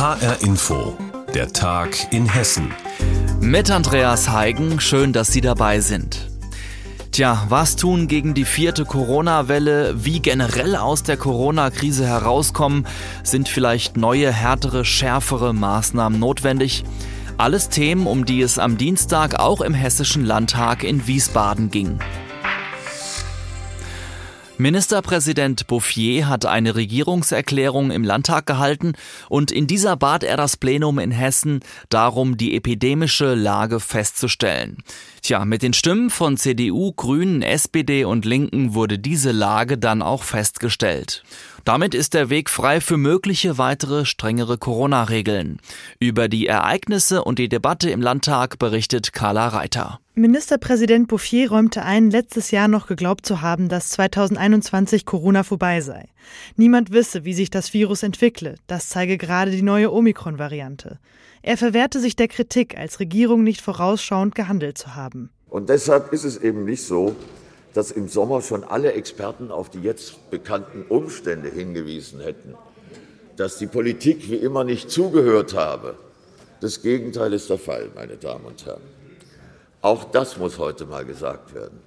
HR Info, der Tag in Hessen. Mit Andreas Heigen, schön, dass Sie dabei sind. Tja, was tun gegen die vierte Corona-Welle? Wie generell aus der Corona-Krise herauskommen? Sind vielleicht neue, härtere, schärfere Maßnahmen notwendig? Alles Themen, um die es am Dienstag auch im Hessischen Landtag in Wiesbaden ging. Ministerpräsident Bouffier hat eine Regierungserklärung im Landtag gehalten und in dieser bat er das Plenum in Hessen darum, die epidemische Lage festzustellen. Tja, mit den Stimmen von CDU, Grünen, SPD und Linken wurde diese Lage dann auch festgestellt. Damit ist der Weg frei für mögliche weitere strengere Corona-Regeln. Über die Ereignisse und die Debatte im Landtag berichtet Carla Reiter. Ministerpräsident Bouffier räumte ein, letztes Jahr noch geglaubt zu haben, dass 2021 Corona vorbei sei. Niemand wisse, wie sich das Virus entwickle. Das zeige gerade die neue Omikron-Variante. Er verwehrte sich der Kritik, als Regierung nicht vorausschauend gehandelt zu haben. Und deshalb ist es eben nicht so, dass im Sommer schon alle Experten auf die jetzt bekannten Umstände hingewiesen hätten, dass die Politik wie immer nicht zugehört habe. Das Gegenteil ist der Fall, meine Damen und Herren. Auch das muss heute mal gesagt werden.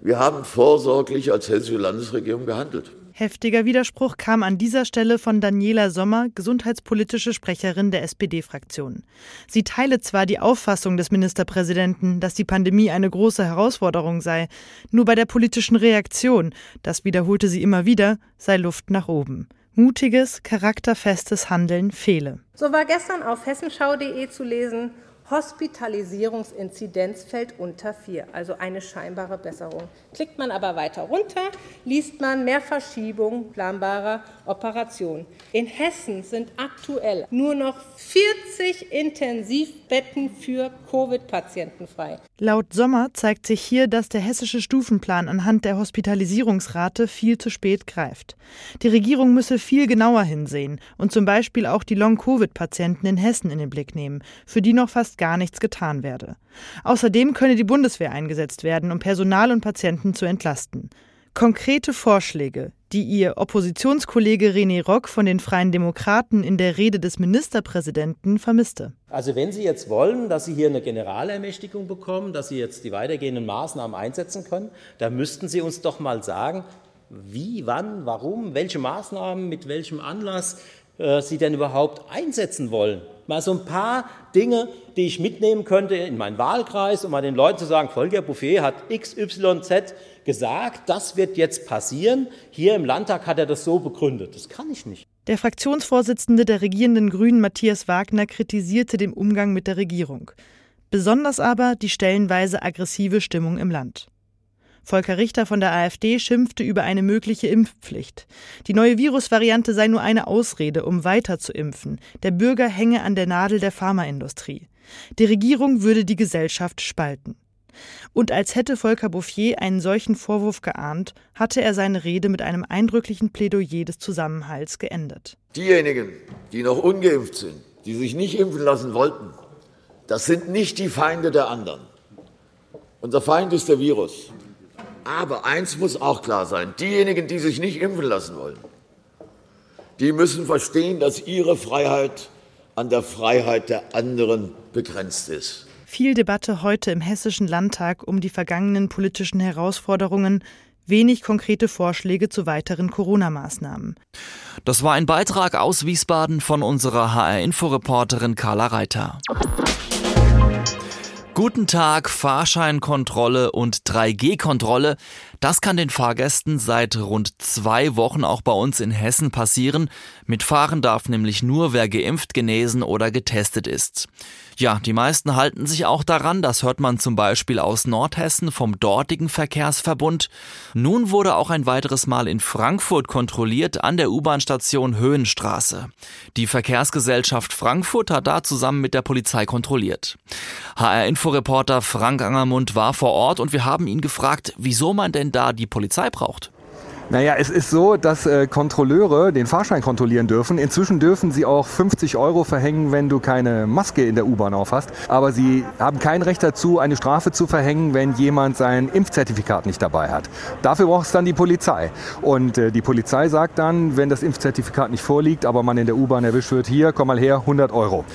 Wir haben vorsorglich als hessische Landesregierung gehandelt. Heftiger Widerspruch kam an dieser Stelle von Daniela Sommer, gesundheitspolitische Sprecherin der SPD-Fraktion. Sie teile zwar die Auffassung des Ministerpräsidenten, dass die Pandemie eine große Herausforderung sei, nur bei der politischen Reaktion, das wiederholte sie immer wieder, sei Luft nach oben. Mutiges, charakterfestes Handeln fehle. So war gestern auf hessenschau.de zu lesen, Hospitalisierungsinzidenz fällt unter 4, also eine scheinbare Besserung. Klickt man aber weiter runter, liest man mehr Verschiebung planbarer Operationen. In Hessen sind aktuell nur noch 40 Intensivbetten für Covid-Patienten frei. Laut Sommer zeigt sich hier, dass der hessische Stufenplan anhand der Hospitalisierungsrate viel zu spät greift. Die Regierung müsse viel genauer hinsehen und zum Beispiel auch die Long-Covid-Patienten in Hessen in den Blick nehmen, für die noch fast gar nichts getan werde. Außerdem könne die Bundeswehr eingesetzt werden, um Personal und Patienten zu entlasten. Konkrete Vorschläge, die ihr Oppositionskollege René Rock von den Freien Demokraten in der Rede des Ministerpräsidenten vermisste. Also wenn Sie jetzt wollen, dass Sie hier eine Generalermächtigung bekommen, dass Sie jetzt die weitergehenden Maßnahmen einsetzen können, dann müssten Sie uns doch mal sagen, wie, wann, warum, welche Maßnahmen, mit welchem Anlass äh, Sie denn überhaupt einsetzen wollen. Mal so ein paar Dinge, die ich mitnehmen könnte in meinen Wahlkreis, um mal den Leuten zu sagen, Volker Bouffier hat XYZ gesagt, das wird jetzt passieren. Hier im Landtag hat er das so begründet. Das kann ich nicht. Der Fraktionsvorsitzende der regierenden Grünen Matthias Wagner kritisierte den Umgang mit der Regierung. Besonders aber die stellenweise aggressive Stimmung im Land. Volker Richter von der AfD schimpfte über eine mögliche Impfpflicht. Die neue Virusvariante sei nur eine Ausrede, um weiter zu impfen. Der Bürger hänge an der Nadel der Pharmaindustrie. Die Regierung würde die Gesellschaft spalten. Und als hätte Volker Bouffier einen solchen Vorwurf geahnt, hatte er seine Rede mit einem eindrücklichen Plädoyer des Zusammenhalts geendet. Diejenigen, die noch ungeimpft sind, die sich nicht impfen lassen wollten, das sind nicht die Feinde der anderen. Unser Feind ist der Virus. Aber eins muss auch klar sein, diejenigen, die sich nicht impfen lassen wollen, die müssen verstehen, dass ihre Freiheit an der Freiheit der anderen begrenzt ist. Viel Debatte heute im Hessischen Landtag um die vergangenen politischen Herausforderungen, wenig konkrete Vorschläge zu weiteren Corona-Maßnahmen. Das war ein Beitrag aus Wiesbaden von unserer HR-Info-Reporterin Carla Reiter. Guten Tag, Fahrscheinkontrolle und 3G-Kontrolle. Das kann den Fahrgästen seit rund zwei Wochen auch bei uns in Hessen passieren. Mitfahren darf nämlich nur, wer geimpft, genesen oder getestet ist. Ja, die meisten halten sich auch daran, das hört man zum Beispiel aus Nordhessen vom dortigen Verkehrsverbund. Nun wurde auch ein weiteres Mal in Frankfurt kontrolliert an der U-Bahn-Station Höhenstraße. Die Verkehrsgesellschaft Frankfurt hat da zusammen mit der Polizei kontrolliert. HR-Inforeporter Frank Angermund war vor Ort und wir haben ihn gefragt, wieso man denn da die Polizei braucht. Naja, es ist so, dass äh, Kontrolleure den Fahrschein kontrollieren dürfen. Inzwischen dürfen sie auch 50 Euro verhängen, wenn du keine Maske in der U-Bahn aufhast. Aber sie haben kein Recht dazu, eine Strafe zu verhängen, wenn jemand sein Impfzertifikat nicht dabei hat. Dafür braucht es dann die Polizei. Und äh, die Polizei sagt dann, wenn das Impfzertifikat nicht vorliegt, aber man in der U-Bahn erwischt wird, hier, komm mal her, 100 Euro.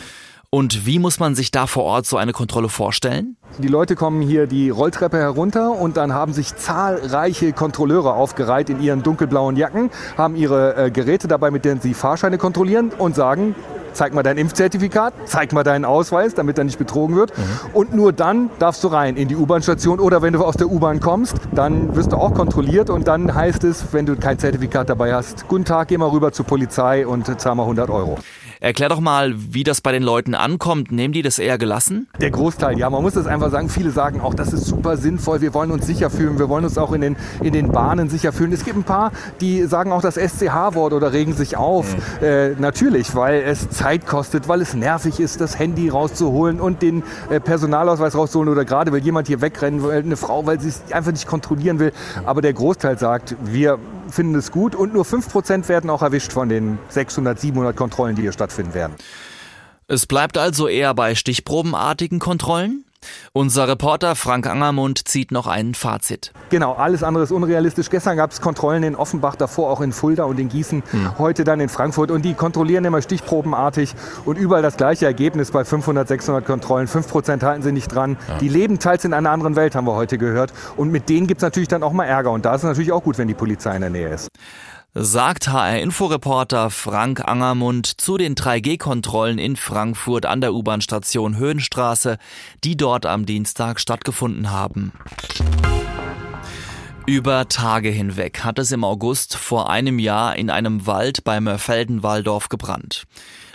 Und wie muss man sich da vor Ort so eine Kontrolle vorstellen? Die Leute kommen hier die Rolltreppe herunter und dann haben sich zahlreiche Kontrolleure aufgereiht in ihren dunkelblauen Jacken, haben ihre äh, Geräte dabei, mit denen sie Fahrscheine kontrollieren und sagen, zeig mal dein Impfzertifikat, zeig mal deinen Ausweis, damit er nicht betrogen wird. Mhm. Und nur dann darfst du rein in die U-Bahn-Station oder wenn du aus der U-Bahn kommst, dann wirst du auch kontrolliert und dann heißt es, wenn du kein Zertifikat dabei hast, guten Tag, geh mal rüber zur Polizei und zahl mal 100 Euro. Erklär doch mal, wie das bei den Leuten ankommt. Nehmen die das eher gelassen? Der Großteil, ja. Man muss das einfach sagen. Viele sagen auch, das ist super sinnvoll. Wir wollen uns sicher fühlen. Wir wollen uns auch in den, in den Bahnen sicher fühlen. Es gibt ein paar, die sagen auch das SCH-Wort oder regen sich auf. Mhm. Äh, natürlich, weil es Zeit kostet, weil es nervig ist, das Handy rauszuholen und den äh, Personalausweis rauszuholen oder gerade will jemand hier wegrennen, will eine Frau, weil sie es einfach nicht kontrollieren will. Aber der Großteil sagt, wir finden es gut und nur 5% werden auch erwischt von den 600, 700 Kontrollen, die hier stattfinden werden. Es bleibt also eher bei stichprobenartigen Kontrollen? Unser Reporter Frank Angermund zieht noch ein Fazit. Genau, alles andere ist unrealistisch. Gestern gab es Kontrollen in Offenbach, davor auch in Fulda und in Gießen, hm. heute dann in Frankfurt. Und die kontrollieren immer stichprobenartig und überall das gleiche Ergebnis bei 500, 600 Kontrollen. 5% halten sie nicht dran. Ja. Die leben teils in einer anderen Welt, haben wir heute gehört. Und mit denen gibt es natürlich dann auch mal Ärger. Und da ist es natürlich auch gut, wenn die Polizei in der Nähe ist sagt HR-Inforeporter Frank Angermund zu den 3G-Kontrollen in Frankfurt an der U-Bahn-Station Höhenstraße, die dort am Dienstag stattgefunden haben. Über Tage hinweg hat es im August vor einem Jahr in einem Wald bei Mörfelden-Walldorf gebrannt.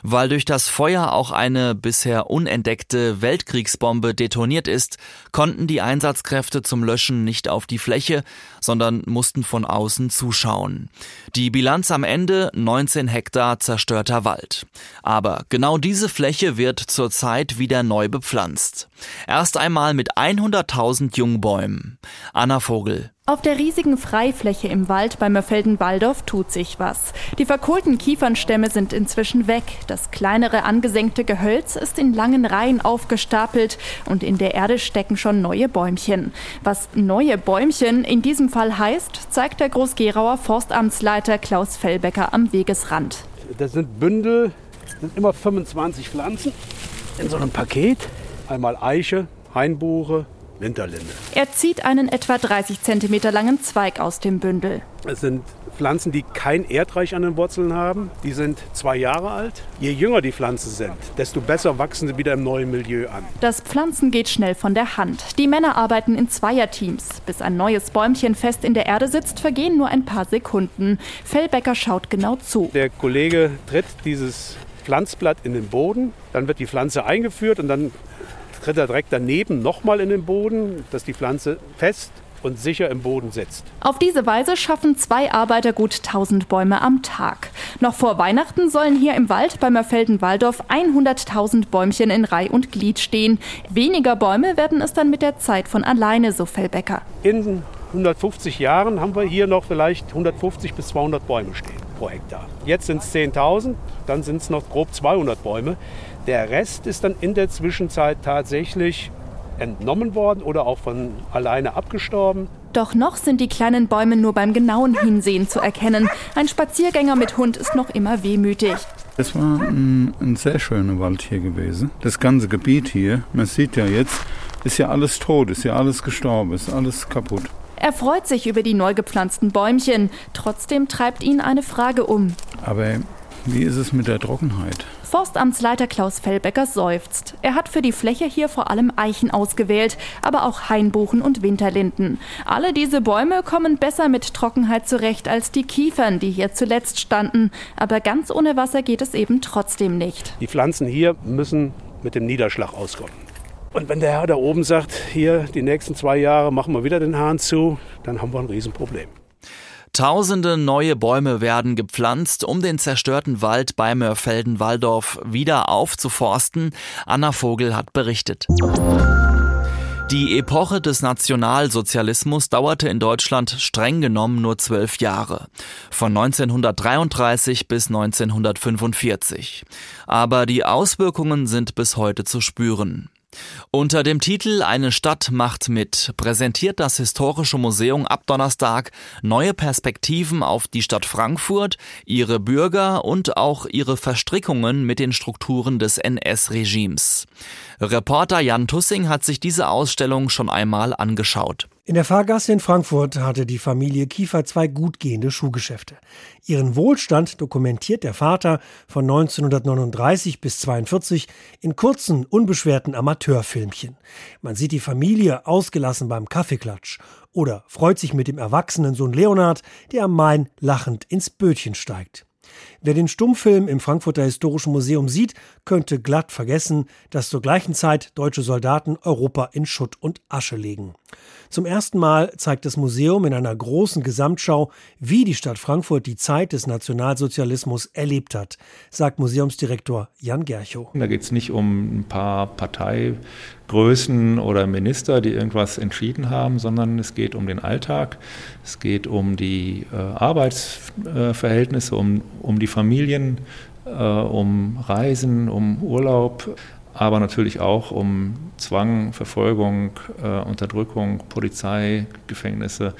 Weil durch das Feuer auch eine bisher unentdeckte Weltkriegsbombe detoniert ist, konnten die Einsatzkräfte zum Löschen nicht auf die Fläche, sondern mussten von außen zuschauen. Die Bilanz am Ende 19 Hektar zerstörter Wald. Aber genau diese Fläche wird zurzeit wieder neu bepflanzt. Erst einmal mit 100.000 Jungbäumen. Anna Vogel. Auf der riesigen Freifläche im Wald bei Mörfelden-Walldorf tut sich was. Die verkohlten Kiefernstämme sind inzwischen weg. Das kleinere angesenkte Gehölz ist in langen Reihen aufgestapelt und in der Erde stecken schon neue Bäumchen. Was neue Bäumchen in diesem Fall heißt, zeigt der Großgerauer Forstamtsleiter Klaus Fellbecker am Wegesrand. Das sind Bündel, das sind immer 25 Pflanzen in so einem Paket. Einmal Eiche, Hainbuche, Winterlinde. Er zieht einen etwa 30 cm langen Zweig aus dem Bündel. Es sind Pflanzen, die kein Erdreich an den Wurzeln haben. Die sind zwei Jahre alt. Je jünger die Pflanzen sind, desto besser wachsen sie wieder im neuen Milieu an. Das Pflanzen geht schnell von der Hand. Die Männer arbeiten in Zweierteams. Bis ein neues Bäumchen fest in der Erde sitzt, vergehen nur ein paar Sekunden. Fellbecker schaut genau zu. Der Kollege tritt dieses Pflanzblatt in den Boden, dann wird die Pflanze eingeführt und dann tritt er direkt daneben nochmal in den Boden, dass die Pflanze fest und sicher im Boden sitzt. Auf diese Weise schaffen zwei Arbeiter gut 1000 Bäume am Tag. Noch vor Weihnachten sollen hier im Wald bei Mörfelden-Walldorf 100.000 Bäumchen in Reih und Glied stehen. Weniger Bäume werden es dann mit der Zeit von alleine, so Fellbecker. In 150 Jahren haben wir hier noch vielleicht 150 bis 200 Bäume stehen pro Hektar. Jetzt sind es 10.000, dann sind es noch grob 200 Bäume. Der Rest ist dann in der Zwischenzeit tatsächlich entnommen worden oder auch von alleine abgestorben. Doch noch sind die kleinen Bäume nur beim genauen Hinsehen zu erkennen. Ein Spaziergänger mit Hund ist noch immer wehmütig. Es war ein, ein, sehr schöner Wald hier gewesen. Das ganze Gebiet hier, man sieht ja jetzt, ist ja alles tot, ist ja alles gestorben, ist alles kaputt. Er freut sich über die neu gepflanzten Bäumchen. Trotzdem treibt ihn eine Frage um. Aber wie ist es mit der Trockenheit? Forstamtsleiter Klaus Fellbecker seufzt. Er hat für die Fläche hier vor allem Eichen ausgewählt, aber auch Hainbuchen und Winterlinden. Alle diese Bäume kommen besser mit Trockenheit zurecht als die Kiefern, die hier zuletzt standen. Aber ganz ohne Wasser geht es eben trotzdem nicht. Die Pflanzen hier müssen mit dem Niederschlag auskommen. Und wenn der Herr da oben sagt, hier die nächsten zwei Jahre machen wir wieder den Hahn zu, dann haben wir ein Riesenproblem. Tausende neue Bäume werden gepflanzt, um den zerstörten Wald bei Mörfelden-Walldorf wieder aufzuforsten. Anna Vogel hat berichtet. Die Epoche des Nationalsozialismus dauerte in Deutschland streng genommen nur zwölf Jahre, von 1933 bis 1945. Aber die Auswirkungen sind bis heute zu spüren. Unter dem Titel Eine Stadt macht mit präsentiert das Historische Museum ab Donnerstag neue Perspektiven auf die Stadt Frankfurt, ihre Bürger und auch ihre Verstrickungen mit den Strukturen des NS-Regimes. Reporter Jan Tussing hat sich diese Ausstellung schon einmal angeschaut. In der Fahrgasse in Frankfurt hatte die Familie Kiefer zwei gut gehende Schuhgeschäfte. Ihren Wohlstand dokumentiert der Vater von 1939 bis 42 in kurzen, unbeschwerten Amateurfilmchen. Man sieht die Familie ausgelassen beim Kaffeeklatsch oder freut sich mit dem erwachsenen Sohn Leonard, der am Main lachend ins Bötchen steigt. Wer den Stummfilm im Frankfurter Historischen Museum sieht, könnte glatt vergessen, dass zur gleichen Zeit deutsche Soldaten Europa in Schutt und Asche legen. Zum ersten Mal zeigt das Museum in einer großen Gesamtschau, wie die Stadt Frankfurt die Zeit des Nationalsozialismus erlebt hat, sagt Museumsdirektor Jan Gerchow. Da geht es nicht um ein paar Parteigrößen oder Minister, die irgendwas entschieden haben, sondern es geht um den Alltag, es geht um die äh, Arbeitsverhältnisse, um, um die Familien, äh, um Reisen, um Urlaub, aber natürlich auch um Zwang, Verfolgung, äh, Unterdrückung, Polizei, Gefängnisse.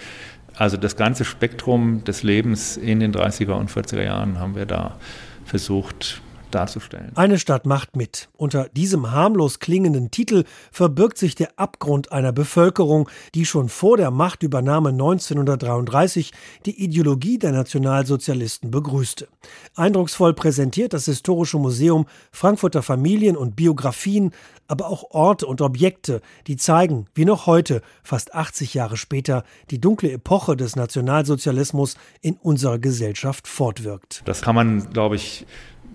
Also das ganze Spektrum des Lebens in den 30er und 40er Jahren haben wir da versucht darzustellen. Eine Stadt macht mit. Unter diesem harmlos klingenden Titel verbirgt sich der Abgrund einer Bevölkerung, die schon vor der Machtübernahme 1933 die Ideologie der Nationalsozialisten begrüßte. Eindrucksvoll präsentiert das Historische Museum Frankfurter Familien und Biografien, aber auch Orte und Objekte, die zeigen, wie noch heute, fast 80 Jahre später, die dunkle Epoche des Nationalsozialismus in unserer Gesellschaft fortwirkt. Das kann man, glaube ich,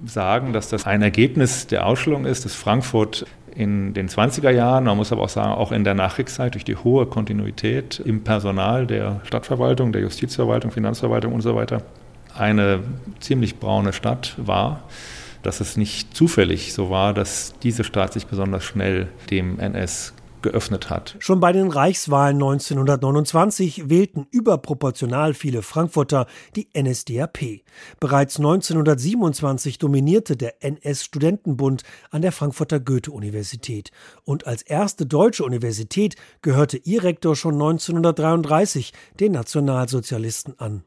sagen, dass das ein Ergebnis der Ausstellung ist, dass Frankfurt in den 20er Jahren, man muss aber auch sagen, auch in der Nachkriegszeit durch die hohe Kontinuität im Personal der Stadtverwaltung, der Justizverwaltung, Finanzverwaltung und so weiter, eine ziemlich braune Stadt war, dass es nicht zufällig so war, dass diese Stadt sich besonders schnell dem NS geöffnet hat. Schon bei den Reichswahlen 1929 wählten überproportional viele Frankfurter die NSDAP. Bereits 1927 dominierte der NS-Studentenbund an der Frankfurter Goethe-Universität. Und als erste deutsche Universität gehörte ihr Rektor schon 1933 den Nationalsozialisten an.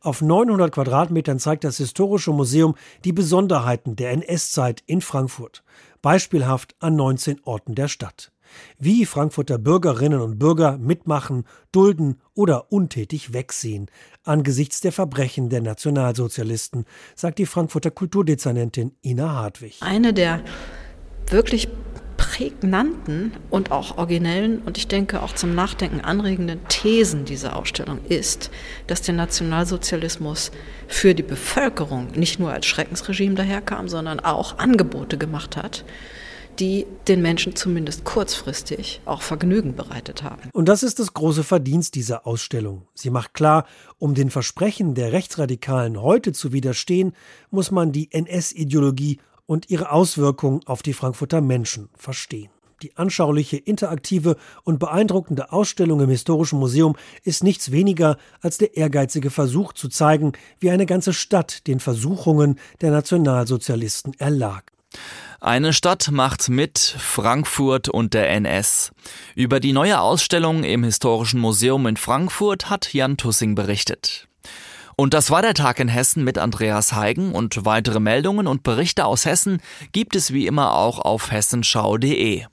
Auf 900 Quadratmetern zeigt das Historische Museum die Besonderheiten der NS-Zeit in Frankfurt. Beispielhaft an 19 Orten der Stadt wie Frankfurter Bürgerinnen und Bürger mitmachen, dulden oder untätig wegsehen angesichts der Verbrechen der Nationalsozialisten, sagt die Frankfurter Kulturdezernentin Ina Hartwig. Eine der wirklich prägnanten und auch originellen und ich denke auch zum Nachdenken anregenden Thesen dieser Ausstellung ist, dass der Nationalsozialismus für die Bevölkerung nicht nur als Schreckensregime daherkam, sondern auch Angebote gemacht hat, die den Menschen zumindest kurzfristig auch Vergnügen bereitet haben. Und das ist das große Verdienst dieser Ausstellung. Sie macht klar, um den Versprechen der Rechtsradikalen heute zu widerstehen, muss man die NS-Ideologie und ihre Auswirkungen auf die Frankfurter Menschen verstehen. Die anschauliche, interaktive und beeindruckende Ausstellung im Historischen Museum ist nichts weniger als der ehrgeizige Versuch zu zeigen, wie eine ganze Stadt den Versuchungen der Nationalsozialisten erlag. Eine Stadt macht mit Frankfurt und der NS. Über die neue Ausstellung im Historischen Museum in Frankfurt hat Jan Tussing berichtet. Und das war der Tag in Hessen mit Andreas Heigen und weitere Meldungen und Berichte aus Hessen gibt es wie immer auch auf hessenschau.de.